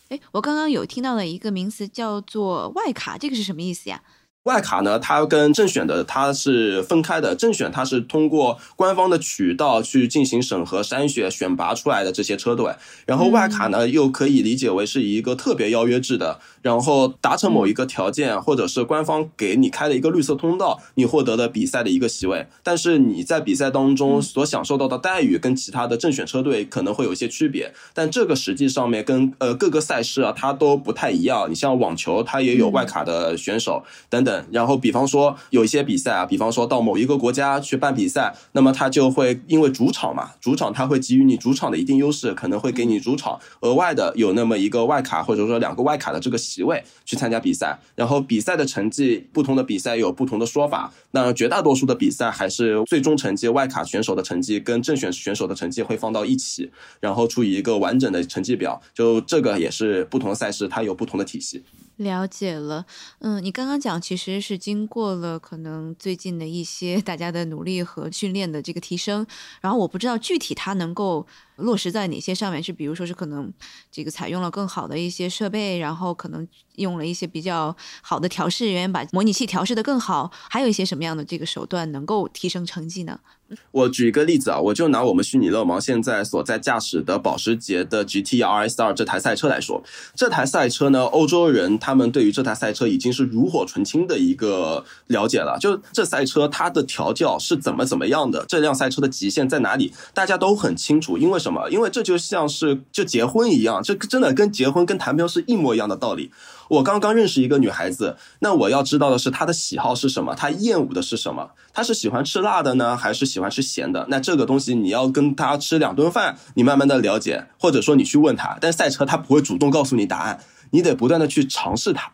诶，我刚刚有听到了一个名词叫做外卡，这个是什么意思呀？外卡呢，它跟正选的它是分开的。正选它是通过官方的渠道去进行审核、筛选、选拔出来的这些车队，然后外卡呢又可以理解为是一个特别邀约制的，然后达成某一个条件，或者是官方给你开了一个绿色通道，你获得的比赛的一个席位。但是你在比赛当中所享受到的待遇跟其他的正选车队可能会有一些区别，但这个实际上面跟呃各个赛事啊它都不太一样。你像网球，它也有外卡的选手等等。然后，比方说有一些比赛啊，比方说到某一个国家去办比赛，那么他就会因为主场嘛，主场他会给予你主场的一定优势，可能会给你主场额外的有那么一个外卡，或者说两个外卡的这个席位去参加比赛。然后比赛的成绩，不同的比赛有不同的说法。那绝大多数的比赛还是最终成绩，外卡选手的成绩跟正选选手的成绩会放到一起，然后出一个完整的成绩表。就这个也是不同的赛事，它有不同的体系。了解了，嗯，你刚刚讲其实是经过了可能最近的一些大家的努力和训练的这个提升，然后我不知道具体它能够落实在哪些上面，是比如说是可能这个采用了更好的一些设备，然后可能用了一些比较好的调试人员把模拟器调试的更好，还有一些什么样的这个手段能够提升成绩呢？我举一个例子啊，我就拿我们虚拟乐盲现在所在驾驶的保时捷的 GT RS 二这台赛车来说，这台赛车呢，欧洲人他们对于这台赛车已经是炉火纯青的一个了解了。就这赛车它的调教是怎么怎么样的，这辆赛车的极限在哪里，大家都很清楚。因为什么？因为这就像是就结婚一样，这真的跟结婚跟谈朋友是一模一样的道理。我刚刚认识一个女孩子，那我要知道的是她的喜好是什么，她厌恶的是什么，她是喜欢吃辣的呢，还是喜欢吃咸的？那这个东西你要跟她吃两顿饭，你慢慢的了解，或者说你去问她，但赛车她不会主动告诉你答案，你得不断的去尝试它。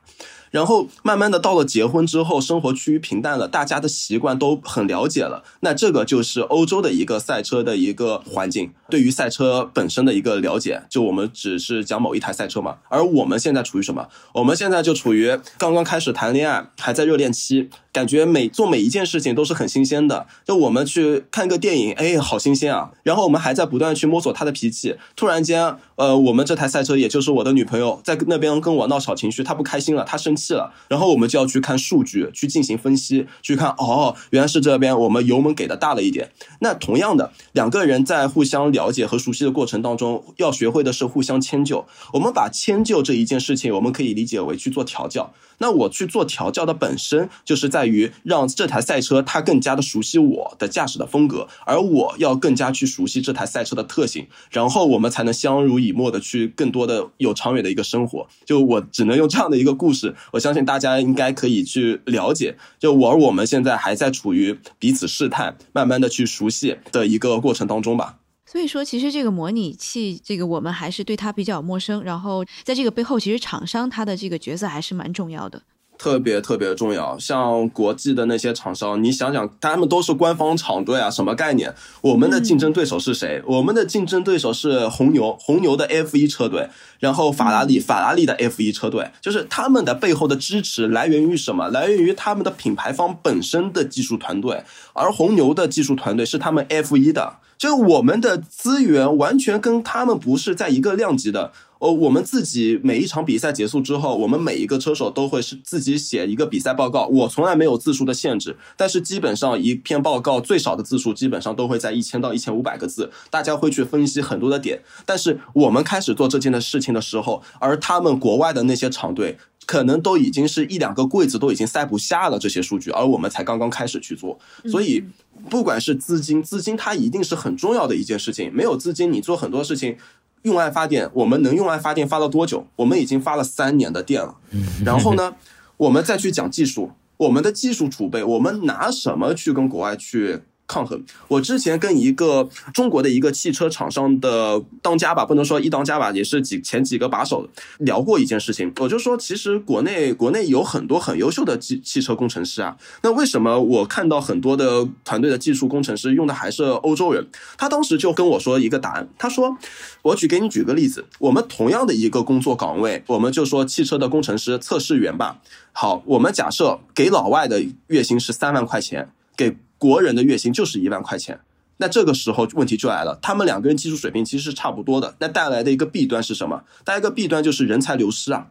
然后慢慢的到了结婚之后，生活趋于平淡了，大家的习惯都很了解了。那这个就是欧洲的一个赛车的一个环境，对于赛车本身的一个了解。就我们只是讲某一台赛车嘛，而我们现在处于什么？我们现在就处于刚刚开始谈恋爱，还在热恋期。感觉每做每一件事情都是很新鲜的，就我们去看个电影，哎，好新鲜啊！然后我们还在不断去摸索他的脾气。突然间，呃，我们这台赛车，也就是我的女朋友，在那边跟我闹小情绪，她不开心了，她生气了。然后我们就要去看数据，去进行分析，去看哦，原来是这边我们油门给的大了一点。那同样的，两个人在互相了解和熟悉的过程当中，要学会的是互相迁就。我们把迁就这一件事情，我们可以理解为去做调教。那我去做调教的本身，就是在于让这台赛车它更加的熟悉我的驾驶的风格，而我要更加去熟悉这台赛车的特性，然后我们才能相濡以沫的去更多的有长远的一个生活。就我只能用这样的一个故事，我相信大家应该可以去了解。就我而我们现在还在处于彼此试探、慢慢的去熟悉的一个过程当中吧。所以说，其实这个模拟器，这个我们还是对它比较陌生。然后，在这个背后，其实厂商它的这个角色还是蛮重要的，特别特别重要。像国际的那些厂商，你想想，他们都是官方厂队啊，什么概念？我们的竞争对手是谁？我们的竞争对手是红牛，红牛的 F 一车队，然后法拉利，法拉利的 F 一车队，就是他们的背后的支持来源于什么？来源于他们的品牌方本身的技术团队，而红牛的技术团队是他们 F 一的。就我们的资源完全跟他们不是在一个量级的哦。我们自己每一场比赛结束之后，我们每一个车手都会是自己写一个比赛报告。我从来没有字数的限制，但是基本上一篇报告最少的字数基本上都会在一千到一千五百个字。大家会去分析很多的点，但是我们开始做这件的事情的时候，而他们国外的那些厂队可能都已经是一两个柜子都已经塞不下了这些数据，而我们才刚刚开始去做，所以。不管是资金，资金它一定是很重要的一件事情。没有资金，你做很多事情，用爱发电，我们能用爱发电发到多久？我们已经发了三年的电了。然后呢，我们再去讲技术，我们的技术储备，我们拿什么去跟国外去？抗衡。我之前跟一个中国的一个汽车厂商的当家吧，不能说一当家吧，也是几前几个把手聊过一件事情。我就说，其实国内国内有很多很优秀的汽汽车工程师啊，那为什么我看到很多的团队的技术工程师用的还是欧洲人？他当时就跟我说一个答案，他说：“我举给你举个例子，我们同样的一个工作岗位，我们就说汽车的工程师测试员吧。好，我们假设给老外的月薪是三万块钱，给。”国人的月薪就是一万块钱，那这个时候问题就来了，他们两个人技术水平其实是差不多的，那带来的一个弊端是什么？带来一个弊端就是人才流失啊，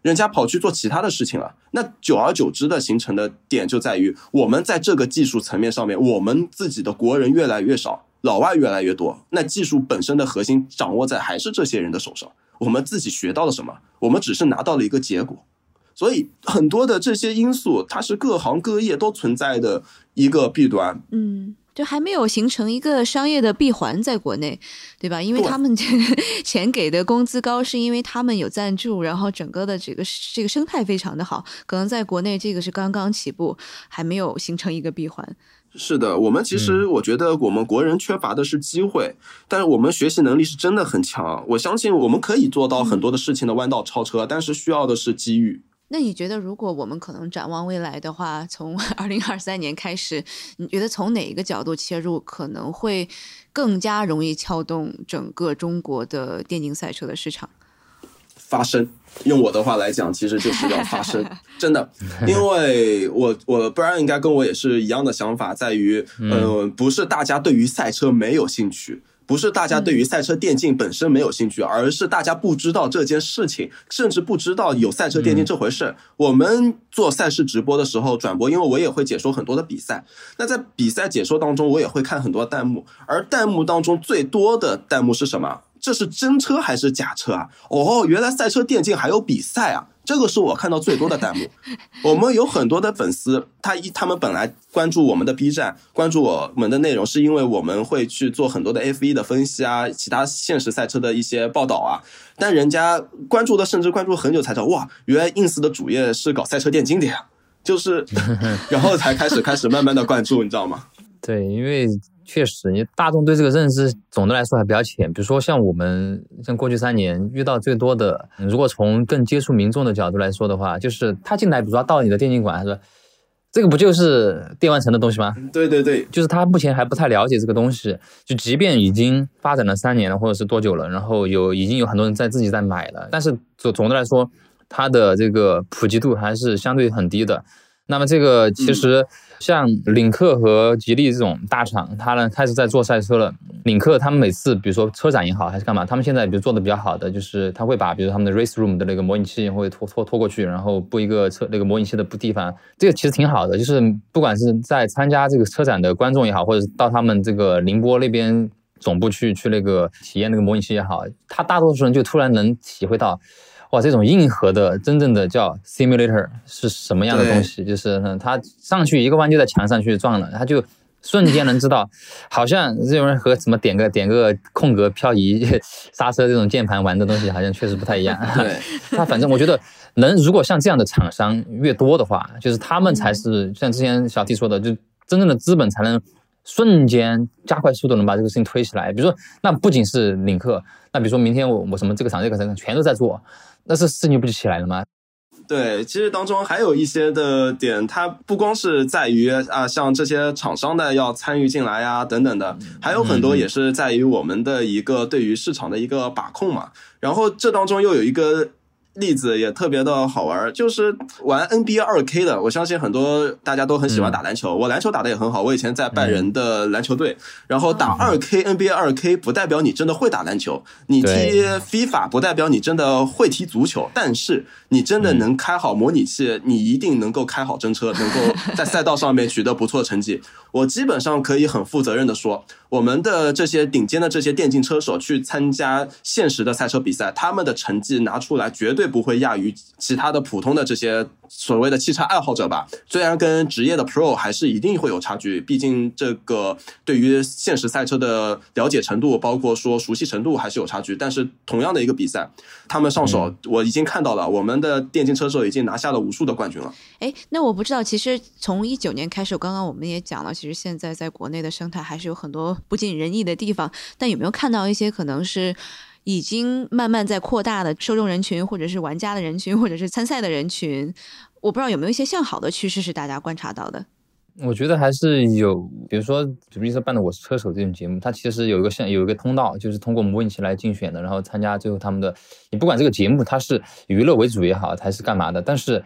人家跑去做其他的事情了。那久而久之的形成的点就在于，我们在这个技术层面上面，我们自己的国人越来越少，老外越来越多，那技术本身的核心掌握在还是这些人的手上。我们自己学到了什么？我们只是拿到了一个结果。所以很多的这些因素，它是各行各业都存在的一个弊端。嗯，就还没有形成一个商业的闭环在国内，对吧？因为他们 钱给的工资高，是因为他们有赞助，然后整个的这个这个生态非常的好。可能在国内这个是刚刚起步，还没有形成一个闭环。是的，我们其实我觉得我们国人缺乏的是机会，但是我们学习能力是真的很强。我相信我们可以做到很多的事情的弯道超车，但是需要的是机遇。那你觉得，如果我们可能展望未来的话，从 二零二三年开始，你觉得从哪一个角度切入，可能会更加容易撬动整个中国的电竞赛车的市场？发声，用我的话来讲，其实就是要发声，真的，因为我我不然应该跟我也是一样的想法，在于，呃，不是大家对于赛车没有兴趣。不是大家对于赛车电竞本身没有兴趣，而是大家不知道这件事情，甚至不知道有赛车电竞这回事。我们做赛事直播的时候转播，因为我也会解说很多的比赛。那在比赛解说当中，我也会看很多弹幕，而弹幕当中最多的弹幕是什么？这是真车还是假车啊？哦，原来赛车电竞还有比赛啊！这个是我看到最多的弹幕。我们有很多的粉丝，他一他们本来关注我们的 B 站，关注我们的内容，是因为我们会去做很多的 F 一的分析啊，其他现实赛车的一些报道啊。但人家关注的甚至关注很久才知道，哇，原来 ins 的主页是搞赛车电竞的呀，就是，然后才开始开始慢慢的关注，你知道吗？对，因为。确实，你大众对这个认知总的来说还比较浅。比如说，像我们像过去三年遇到最多的，如果从更接触民众的角度来说的话，就是他进来，比如说到你的电竞馆，他说：“这个不就是电玩城的东西吗？”对对对，就是他目前还不太了解这个东西。就即便已经发展了三年了，或者是多久了，然后有已经有很多人在自己在买了，但是总总的来说，它的这个普及度还是相对很低的。那么这个其实。像领克和吉利这种大厂，它呢开始在做赛车了。领克他们每次，比如说车展也好，还是干嘛，他们现在比如做的比较好的，就是他会把比如他们的 race room 的那个模拟器会拖拖拖过去，然后布一个车那个模拟器的布地方。这个其实挺好的，就是不管是在参加这个车展的观众也好，或者是到他们这个宁波那边总部去去那个体验那个模拟器也好，他大多数人就突然能体会到。哇，这种硬核的真正的叫 simulator 是什么样的东西？就是他上去一个弯就在墙上去撞了，他就瞬间能知道，好像这种人和什么点个点个空格漂移 刹车这种键盘玩的东西好像确实不太一样。对，他反正我觉得能，如果像这样的厂商越多的话，就是他们才是像之前小 T 说的，就真正的资本才能瞬间加快速度能把这个事情推起来。比如说，那不仅是领克，那比如说明天我我什么这个厂这个厂全都在做。那这事情不就起来了吗？对，其实当中还有一些的点，它不光是在于啊，像这些厂商的要参与进来呀，等等的，还有很多也是在于我们的一个对于市场的一个把控嘛。然后这当中又有一个。例子也特别的好玩，就是玩 NBA 二 K 的，我相信很多大家都很喜欢打篮球。我篮球打的也很好，我以前在拜仁的篮球队。然后打二 K NBA 二 K 不代表你真的会打篮球，你踢 FIFA 不代表你真的会踢足球，但是你真的能开好模拟器，你一定能够开好真车，能够在赛道上面取得不错成绩。我基本上可以很负责任的说，我们的这些顶尖的这些电竞车手去参加现实的赛车比赛，他们的成绩拿出来绝对不会亚于其他的普通的这些所谓的汽车爱好者吧。虽然跟职业的 Pro 还是一定会有差距，毕竟这个对于现实赛车的了解程度，包括说熟悉程度还是有差距。但是同样的一个比赛，他们上手我已经看到了，我们的电竞车手已经拿下了无数的冠军了。哎，那我不知道，其实从一九年开始，刚刚我们也讲了。其实现在在国内的生态还是有很多不尽人意的地方，但有没有看到一些可能是已经慢慢在扩大的受众人群，或者是玩家的人群，或者是参赛的人群？我不知道有没有一些向好的趋势是大家观察到的。我觉得还是有，比如说，比如说办的《我是车手》这种节目，它其实有一个像有一个通道，就是通过模拟器来竞选的，然后参加最后他们的。你不管这个节目它是娱乐为主也好，还是干嘛的，但是。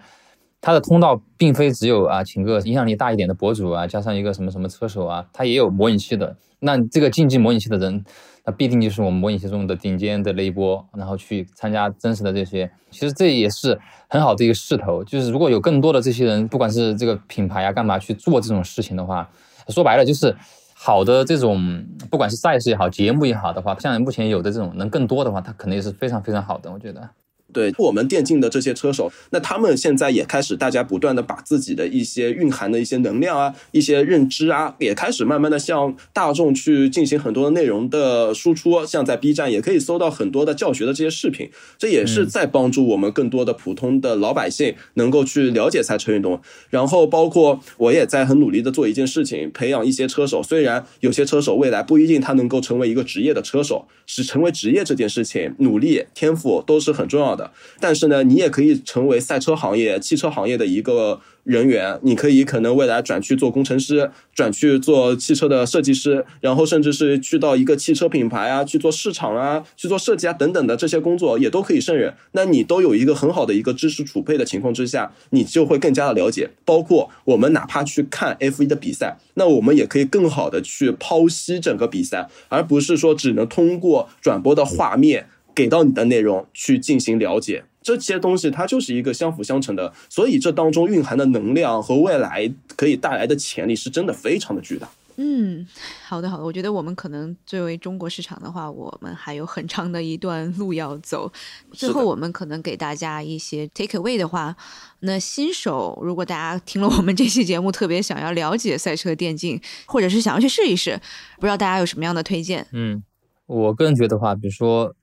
它的通道并非只有啊，请个影响力大一点的博主啊，加上一个什么什么车手啊，它也有模拟器的。那这个竞技模拟器的人，那必定就是我们模拟器中的顶尖的那一波，然后去参加真实的这些。其实这也是很好的一个势头，就是如果有更多的这些人，不管是这个品牌啊干嘛去做这种事情的话，说白了就是好的这种，不管是赛事也好，节目也好的话，像目前有的这种能更多的话，它肯定是非常非常好的，我觉得。对我们电竞的这些车手，那他们现在也开始，大家不断的把自己的一些蕴含的一些能量啊、一些认知啊，也开始慢慢的向大众去进行很多的内容的输出。像在 B 站也可以搜到很多的教学的这些视频，这也是在帮助我们更多的普通的老百姓能够去了解赛车运动。然后包括我也在很努力的做一件事情，培养一些车手。虽然有些车手未来不一定他能够成为一个职业的车手，是成为职业这件事情，努力天赋都是很重要的。但是呢，你也可以成为赛车行业、汽车行业的一个人员。你可以可能未来转去做工程师，转去做汽车的设计师，然后甚至是去到一个汽车品牌啊，去做市场啊，去做设计啊等等的这些工作，也都可以胜任。那你都有一个很好的一个知识储备的情况之下，你就会更加的了解。包括我们哪怕去看 F 一的比赛，那我们也可以更好的去剖析整个比赛，而不是说只能通过转播的画面。给到你的内容去进行了解，这些东西它就是一个相辅相成的，所以这当中蕴含的能量和未来可以带来的潜力是真的非常的巨大。嗯，好的好的，我觉得我们可能作为中国市场的话，我们还有很长的一段路要走。最后，我们可能给大家一些 take away 的话，那新手如果大家听了我们这期节目，特别想要了解赛车电竞，或者是想要去试一试，不知道大家有什么样的推荐？嗯，我个人觉得话，比如说。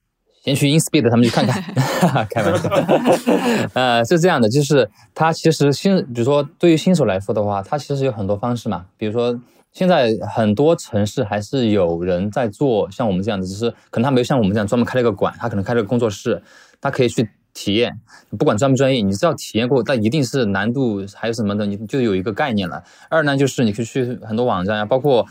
先去 InSpeed 他们去看看，开玩笑。呃，是这样的，就是它其实新，比如说对于新手来说的话，它其实有很多方式嘛。比如说现在很多城市还是有人在做像我们这样子，只是可能他没有像我们这样专门开了个馆，他可能开了个工作室，他可以去体验。不管专不专业，你只要体验过，但一定是难度还有什么的，你就有一个概念了。二呢，就是你可以去很多网站啊，包括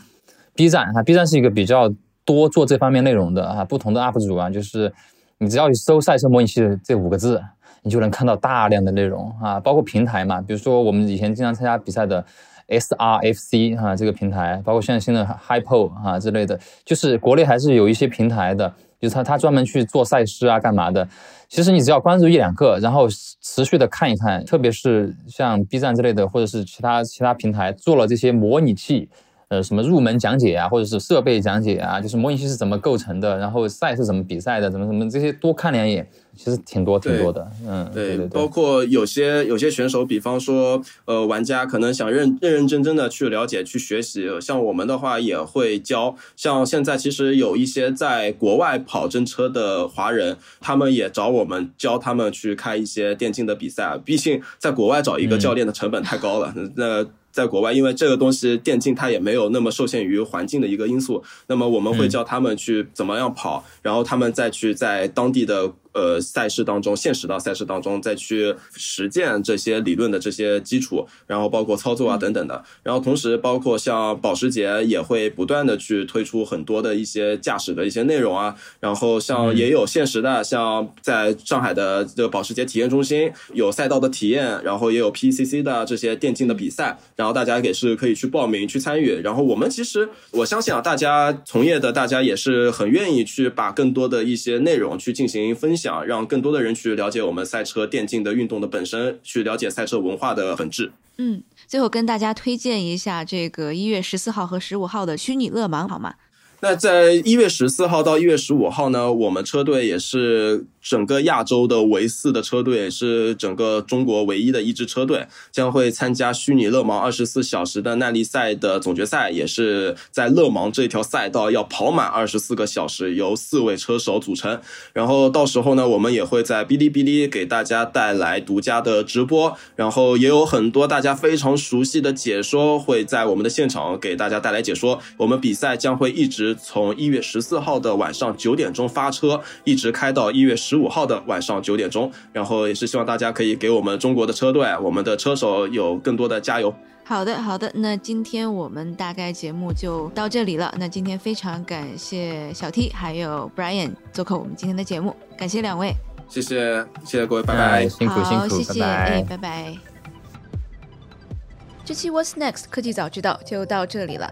B 站啊，B 站是一个比较。多做这方面内容的啊，不同的 UP 主啊，就是你只要去搜“赛车模拟器”这五个字，你就能看到大量的内容啊，包括平台嘛，比如说我们以前经常参加比赛的 SRFC 哈这个平台，包括现在新的 Hypo 啊之类的，就是国内还是有一些平台的，就是他他专门去做赛事啊干嘛的。其实你只要关注一两个，然后持续的看一看，特别是像 B 站之类的，或者是其他其他平台做了这些模拟器。呃，什么入门讲解啊，或者是设备讲解啊，就是模拟器是怎么构成的，然后赛是怎么比赛的，怎么怎么这些多看两眼，其实挺多挺多的。嗯，对对对。包括有些有些选手，比方说呃，玩家可能想认认认真真的去了解去学习，像我们的话也会教。像现在其实有一些在国外跑真车的华人，他们也找我们教他们去开一些电竞的比赛。毕竟在国外找一个教练的成本太高了。那在国外，因为这个东西电竞它也没有那么受限于环境的一个因素，那么我们会教他们去怎么样跑，然后他们再去在当地的。呃，赛事当中，现实的赛事当中，再去实践这些理论的这些基础，然后包括操作啊等等的，然后同时包括像保时捷也会不断的去推出很多的一些驾驶的一些内容啊，然后像也有现实的，像在上海的这个保时捷体验中心有赛道的体验，然后也有 PCC 的这些电竞的比赛，然后大家也是可以去报名去参与，然后我们其实我相信啊，大家从业的大家也是很愿意去把更多的一些内容去进行分享。想让更多的人去了解我们赛车电竞的运动的本身，去了解赛车文化的本质。嗯，最后跟大家推荐一下这个一月十四号和十五号的虚拟勒芒，好吗？那在一月十四号到一月十五号呢，我们车队也是。整个亚洲的唯四的车队是整个中国唯一的一支车队，将会参加虚拟勒芒二十四小时的耐力赛的总决赛，也是在勒芒这条赛道要跑满二十四个小时，由四位车手组成。然后到时候呢，我们也会在哔哩哔哩给大家带来独家的直播，然后也有很多大家非常熟悉的解说会在我们的现场给大家带来解说。我们比赛将会一直从一月十四号的晚上九点钟发车，一直开到一月十。十五号的晚上九点钟，然后也是希望大家可以给我们中国的车队、我们的车手有更多的加油。好的，好的，那今天我们大概节目就到这里了。那今天非常感谢小 T 还有 Brian 做客我们今天的节目，感谢两位，谢谢，谢谢各位，拜拜，辛苦辛苦，谢谢，哎，拜拜。这期 What's Next 科技早知道就到这里了。